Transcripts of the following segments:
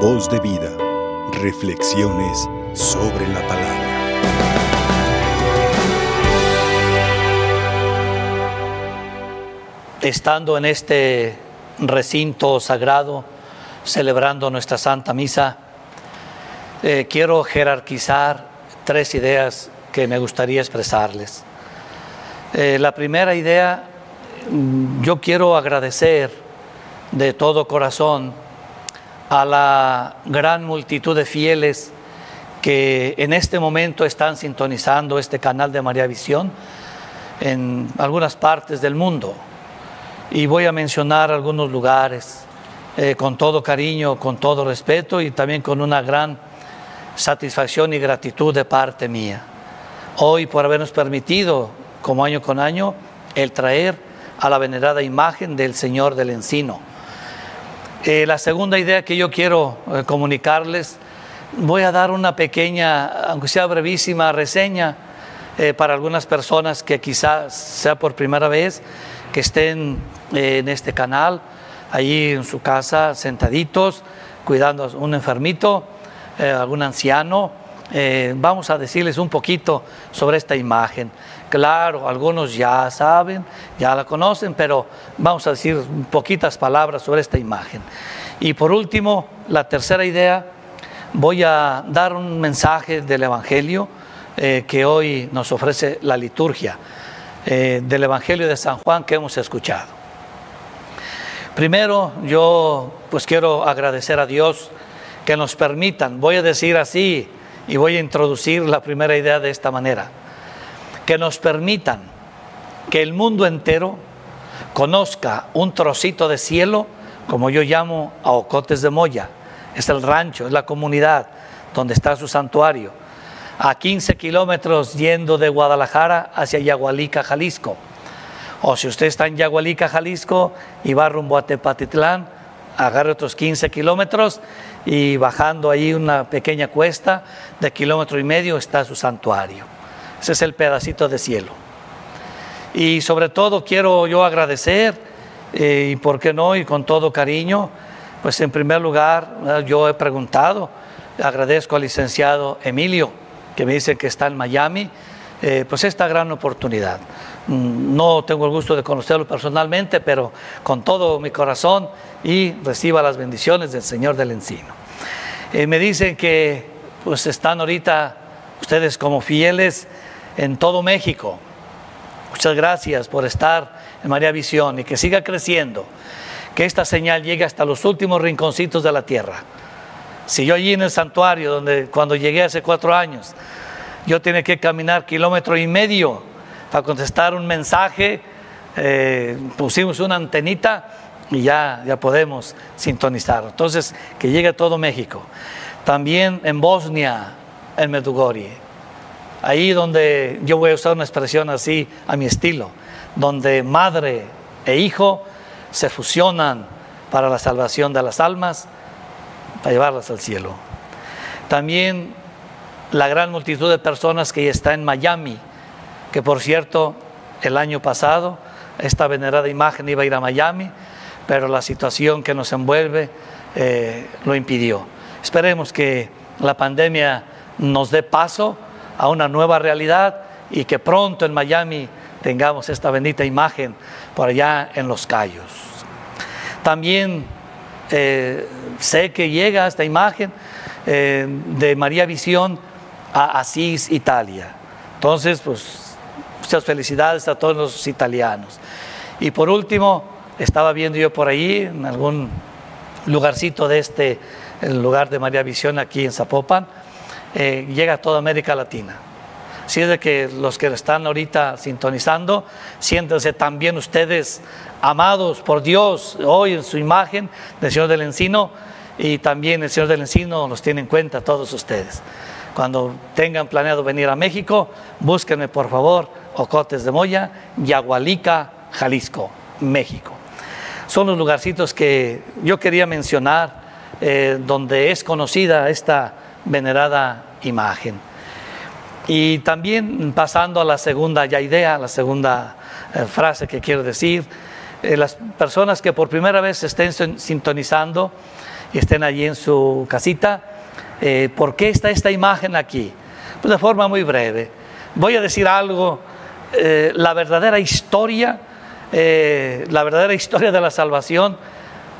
Voz de vida. Reflexiones sobre la palabra. Estando en este recinto sagrado, celebrando nuestra Santa Misa, eh, quiero jerarquizar tres ideas que me gustaría expresarles. Eh, la primera idea, mm, yo quiero agradecer de todo corazón a la gran multitud de fieles que en este momento están sintonizando este canal de María Visión en algunas partes del mundo. Y voy a mencionar algunos lugares eh, con todo cariño, con todo respeto y también con una gran satisfacción y gratitud de parte mía. Hoy por habernos permitido, como año con año, el traer a la venerada imagen del Señor del Encino. Eh, la segunda idea que yo quiero eh, comunicarles, voy a dar una pequeña, aunque sea brevísima, reseña eh, para algunas personas que quizás sea por primera vez que estén en este canal, allí en su casa, sentaditos, cuidando a un enfermito, algún anciano. vamos a decirles un poquito sobre esta imagen. Claro, algunos ya saben, ya la conocen, pero vamos a decir poquitas palabras sobre esta imagen. Y por último, la tercera idea, voy a dar un mensaje del Evangelio eh, que hoy nos ofrece la liturgia, eh, del Evangelio de San Juan que hemos escuchado. Primero, yo pues quiero agradecer a Dios que nos permitan, voy a decir así y voy a introducir la primera idea de esta manera que nos permitan que el mundo entero conozca un trocito de cielo, como yo llamo a Ocotes de Moya. Es el rancho, es la comunidad donde está su santuario. A 15 kilómetros yendo de Guadalajara hacia Yagualica, Jalisco. O si usted está en Yagualica, Jalisco y va rumbo a Tepatitlán, agarre otros 15 kilómetros y bajando ahí una pequeña cuesta de kilómetro y medio está su santuario. Ese es el pedacito de cielo. Y sobre todo quiero yo agradecer, eh, y por qué no, y con todo cariño, pues en primer lugar yo he preguntado, agradezco al licenciado Emilio, que me dice que está en Miami, eh, pues esta gran oportunidad. Mm, no tengo el gusto de conocerlo personalmente, pero con todo mi corazón y reciba las bendiciones del Señor del Encino. Eh, me dicen que pues están ahorita ustedes como fieles en todo México. Muchas gracias por estar en María Visión y que siga creciendo, que esta señal llegue hasta los últimos rinconcitos de la tierra. Si yo allí en el santuario, donde cuando llegué hace cuatro años, yo tenía que caminar kilómetro y medio para contestar un mensaje, eh, pusimos una antenita y ya, ya podemos sintonizar. Entonces, que llegue a todo México. También en Bosnia, en Medjugorje ahí donde yo voy a usar una expresión así a mi estilo, donde madre e hijo se fusionan para la salvación de las almas, para llevarlas al cielo. También la gran multitud de personas que ya está en Miami, que por cierto, el año pasado esta venerada imagen iba a ir a Miami, pero la situación que nos envuelve eh, lo impidió. Esperemos que la pandemia nos dé paso a una nueva realidad y que pronto en Miami tengamos esta bendita imagen por allá en los Cayos. También eh, sé que llega esta imagen eh, de María Visión a Asís, Italia. Entonces, pues muchas felicidades a todos los italianos. Y por último, estaba viendo yo por ahí, en algún lugarcito de este, el lugar de María Visión aquí en Zapopan, eh, llega a toda América Latina. Si es de que los que están ahorita sintonizando, siéntense también ustedes amados por Dios hoy en su imagen del Señor del Encino y también el Señor del Encino los tiene en cuenta todos ustedes. Cuando tengan planeado venir a México, búsquenme por favor Ocotes de Moya, Yagualica, Jalisco, México. Son los lugarcitos que yo quería mencionar eh, donde es conocida esta venerada imagen. Y también pasando a la segunda ya idea, la segunda eh, frase que quiero decir, eh, las personas que por primera vez estén sintonizando y estén allí en su casita, eh, ¿por qué está esta imagen aquí? Pues de forma muy breve. Voy a decir algo, la verdadera historia, la verdadera historia de la salvación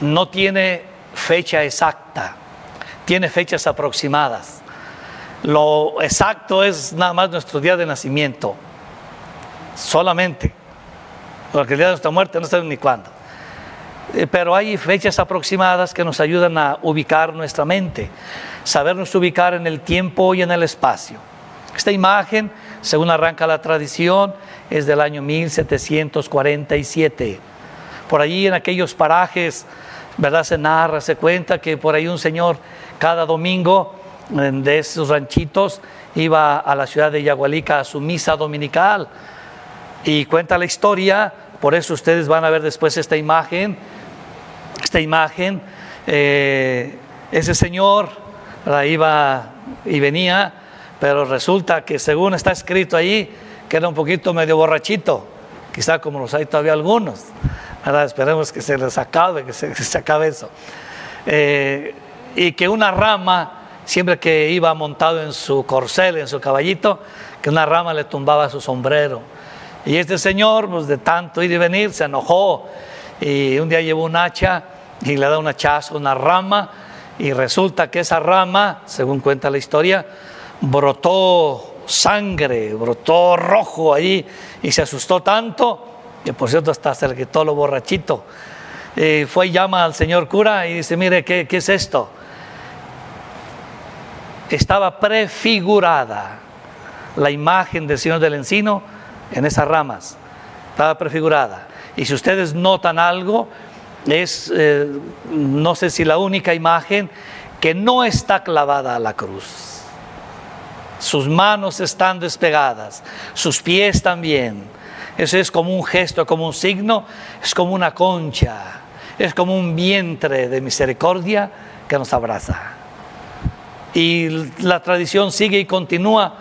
no tiene fecha exacta, tiene fechas aproximadas. Lo exacto es nada más nuestro día de nacimiento, solamente, porque el día de nuestra muerte no sabemos ni cuándo. Eh, pero hay fechas aproximadas que nos ayudan a ubicar nuestra mente, sabernos ubicar en el tiempo y en el espacio. Esta imagen, según arranca la tradición, es del año 1747. Por allí en aquellos parajes, ¿verdad? Se narra, se cuenta que por ahí un señor cada domingo de esos ranchitos iba a la ciudad de Yagualica a su misa dominical. Y cuenta la historia, por eso ustedes van a ver después esta imagen, esta imagen, eh, ese señor iba y venía, pero resulta que según está escrito ahí, que era un poquito medio borrachito, quizá como los hay todavía algunos. Esperemos que se les acabe, que se, acabe eso. Eh, y que una rama, siempre que iba montado en su corcel, en su caballito, que una rama le tumbaba su sombrero. Y este señor, pues de tanto ir y venir, se enojó y un día llevó un hacha y le da un hachazo una rama y resulta que esa rama, según cuenta la historia, brotó sangre, brotó rojo ahí y se asustó tanto que por cierto hasta se le quitó lo borrachito. y fue y llama al señor cura y dice, mire, ¿qué, ¿qué es esto? Estaba prefigurada la imagen del Señor del Encino en esas ramas. Estaba prefigurada. Y si ustedes notan algo, es, eh, no sé si la única imagen que no está clavada a la cruz. Sus manos están despegadas, sus pies también. Eso es como un gesto, como un signo, es como una concha, es como un vientre de misericordia que nos abraza. Y la tradición sigue y continúa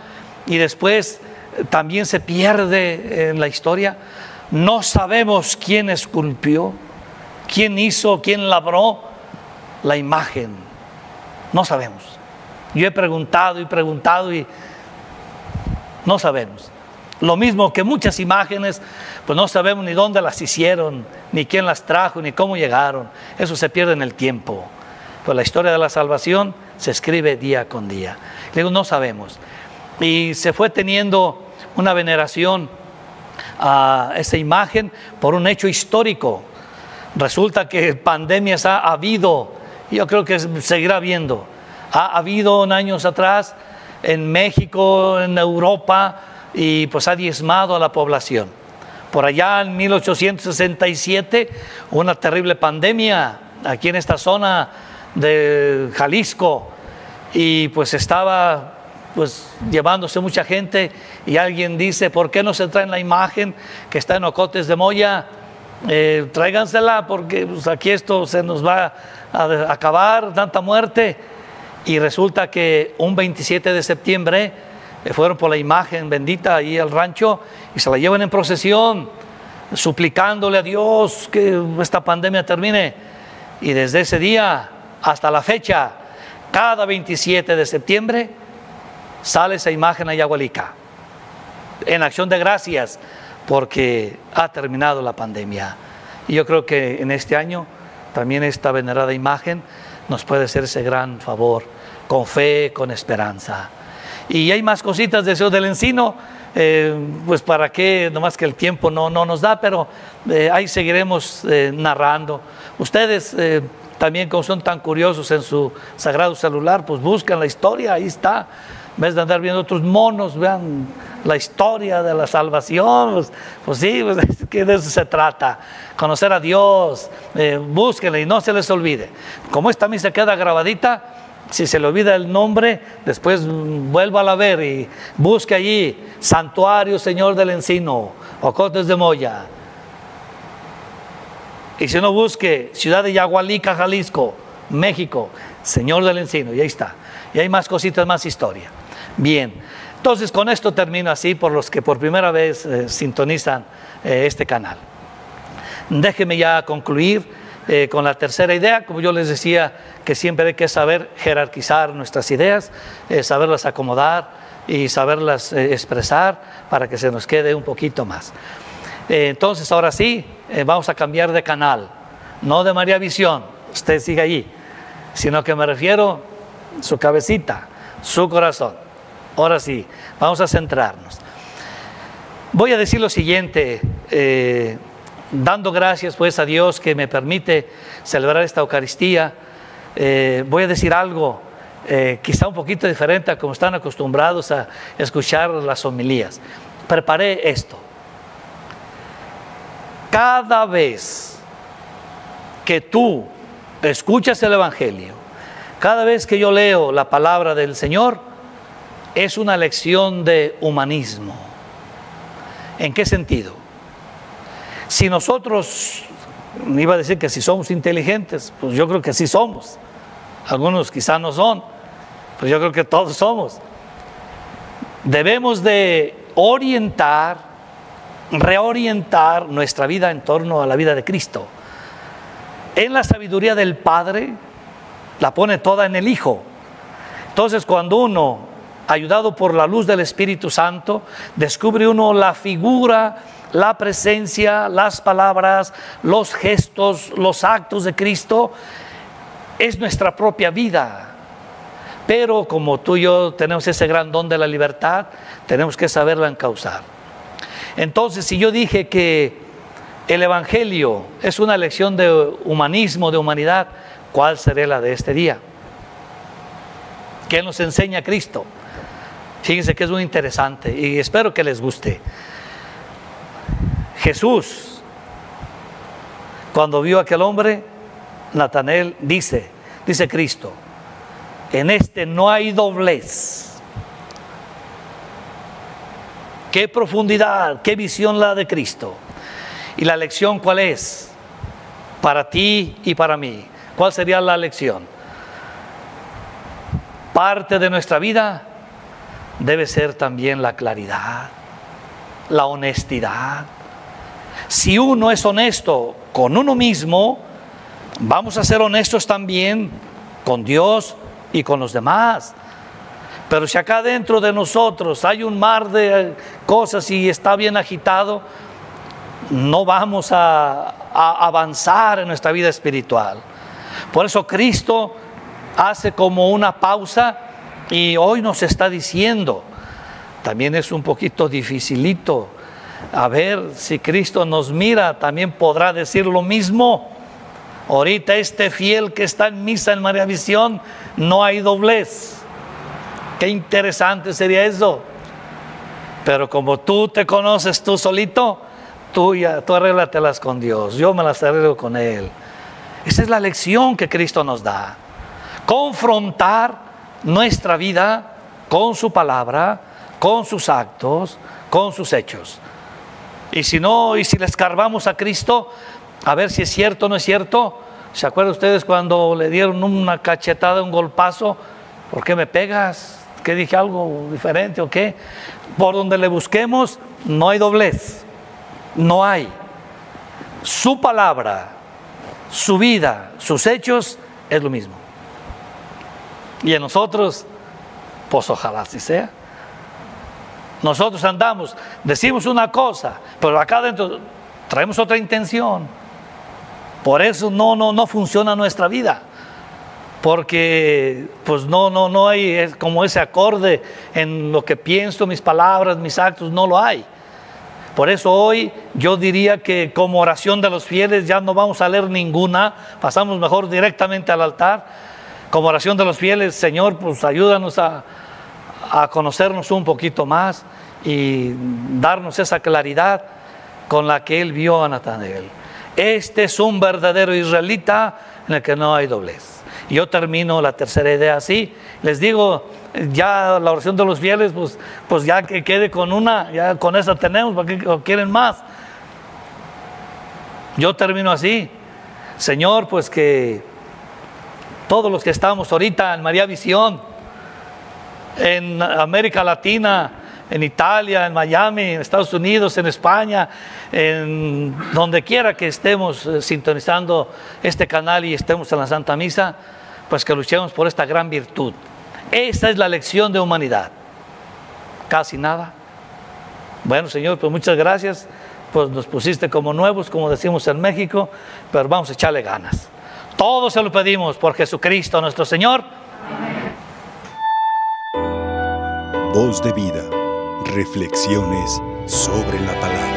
y después también se pierde en la historia. No sabemos quién esculpió, quién hizo, quién labró la imagen. No sabemos. Yo he preguntado y preguntado y no sabemos. Lo mismo que muchas imágenes, pues no sabemos ni dónde las hicieron, ni quién las trajo, ni cómo llegaron. Eso se pierde en el tiempo. Pues la historia de la salvación se escribe día con día. Digo, no sabemos. Y se fue teniendo una veneración a esa imagen por un hecho histórico. Resulta que pandemias ha habido, yo creo que seguirá habiendo. Ha habido años atrás en México, en Europa, y pues ha diezmado a la población. Por allá en 1867, una terrible pandemia aquí en esta zona de Jalisco, y pues estaba pues llevándose mucha gente y alguien dice, ¿por qué no se traen la imagen que está en Ocotes de Moya? Eh, tráigansela porque pues, aquí esto se nos va a acabar, tanta muerte. Y resulta que un 27 de septiembre eh, fueron por la imagen bendita ahí al rancho y se la llevan en procesión, suplicándole a Dios que esta pandemia termine. Y desde ese día hasta la fecha, cada 27 de septiembre, sale esa imagen a Yagualica en acción de gracias porque ha terminado la pandemia. Y yo creo que en este año también esta venerada imagen nos puede hacer ese gran favor, con fe, con esperanza. Y hay más cositas de eso del encino, eh, pues para qué, nomás que el tiempo no, no nos da, pero eh, ahí seguiremos eh, narrando. Ustedes también como son tan curiosos en su sagrado celular, pues buscan la historia, ahí está en vez de andar viendo otros monos, vean la historia de la salvación, pues, pues sí, pues, que de eso se trata, conocer a Dios, eh, y no se les olvide. Como esta misa queda grabadita, si se le olvida el nombre, después vuelva a ver y busque allí, Santuario Señor del Encino, Ocotes de Moya. Y si no busque, Ciudad de Yagualica, Jalisco, México, Señor del Encino, y ahí está. Y hay más cositas, más historia. Bien, entonces con esto termino así por los que por primera vez eh, sintonizan eh, este canal. Déjeme ya concluir eh, con la tercera idea, como yo les decía, que siempre hay que saber jerarquizar nuestras ideas, saberlas acomodar y saberlas expresar para que se nos quede un poquito más. Entonces, ahora sí, vamos a cambiar de canal, no de María Visión, usted sigue allí, sino que me refiero su cabecita, su corazón. Ahora sí, vamos a centrarnos. Voy a decir lo siguiente, dando gracias pues a Dios que me permite celebrar esta Eucaristía, eh, voy a decir algo eh, quizá un poquito diferente a como están acostumbrados a escuchar las homilías. Preparé esto. Cada vez que tú escuchas el Evangelio, cada vez que yo leo la palabra del Señor, es una lección de humanismo. ¿En qué sentido? Si nosotros, iba a decir que si somos inteligentes, pues yo creo que sí somos. Algunos quizás no son, pero yo creo que todos somos. Debemos de orientar, reorientar nuestra vida en torno a la vida de Cristo. En la sabiduría del Padre, la pone toda en el Hijo. Entonces cuando uno, ayudado por la luz del Espíritu Santo, descubre uno la figura la presencia, las palabras, los gestos, los actos de Cristo, es nuestra propia vida. Pero como tú y yo tenemos ese gran don de la libertad, tenemos que saberla encauzar. Entonces, si yo dije que el Evangelio es una lección de humanismo, de humanidad, ¿cuál será la de este día? ¿Qué nos enseña Cristo? Fíjense que es muy interesante y espero que les guste. Jesús, cuando vio a aquel hombre, Natanel dice, dice Cristo, en este no hay doblez. Qué profundidad, qué visión la de Cristo. ¿Y la lección cuál es? Para ti y para mí. ¿Cuál sería la lección? Parte de nuestra vida debe ser también la claridad, la honestidad, si uno es honesto con uno mismo, vamos a ser honestos también con Dios y con los demás. Pero si acá dentro de nosotros hay un mar de cosas y está bien agitado, no vamos a, avanzar en nuestra vida espiritual. Por eso Cristo hace como una pausa y hoy nos está diciendo, también es un poquito dificilito a ver si Cristo nos mira, también podrá decir lo mismo. Ahorita este fiel que está en misa en María Visión, no hay doblez. Qué interesante sería eso. Pero como tú te conoces tú solito, tú ya, tú arréglatelas con Dios. Yo me las arreglo con Él. Esa es la lección que Cristo nos da. Confrontar nuestra vida con su palabra, con sus actos, con sus hechos. Y si no, y si le escarbamos a Cristo, a ver si es cierto o no es cierto. ¿Se acuerdan ustedes cuando le dieron una cachetada, un golpazo? ¿Por qué me pegas? ¿Qué dije algo diferente o qué? Por donde le busquemos, no hay doblez. No hay. Su palabra, su vida, sus hechos es lo mismo. Y en nosotros, pues ojalá así sea. Nosotros andamos, decimos una cosa, pero acá adentro traemos otra intención. Por eso no, no, no funciona nuestra vida. Porque pues no, no, no hay como ese acorde en lo que pienso, mis palabras, mis actos, no lo hay. Por eso hoy yo diría que como oración de los fieles ya no vamos a leer ninguna, pasamos mejor directamente al altar. Como oración de los fieles, Señor, pues ayúdanos a, a conocernos un poquito más y darnos esa claridad con la que él vio a Natanael. Este es un verdadero israelita en el que no hay doblez. Yo termino la tercera idea así. Les digo, ya la oración de los fieles, pues, pues ya que quede con una, ya con esa tenemos, ¿para qué quieren más? Yo termino así. Señor, pues que todos los que estamos ahorita en María Visión, en América Latina, en Italia, en Miami, en Estados Unidos, en España, en donde quiera que estemos eh, sintonizando este canal y estemos en la Santa Misa, pues que luchemos por esta gran virtud. Esta es la lección de humanidad. Casi nada. Bueno, Señor, pues muchas gracias. Pues nos pusiste como nuevos, como decimos en México, pero vamos a echarle ganas. Todo se lo pedimos por Jesucristo nuestro Señor. Voz de vida. Reflexiones sobre la palabra.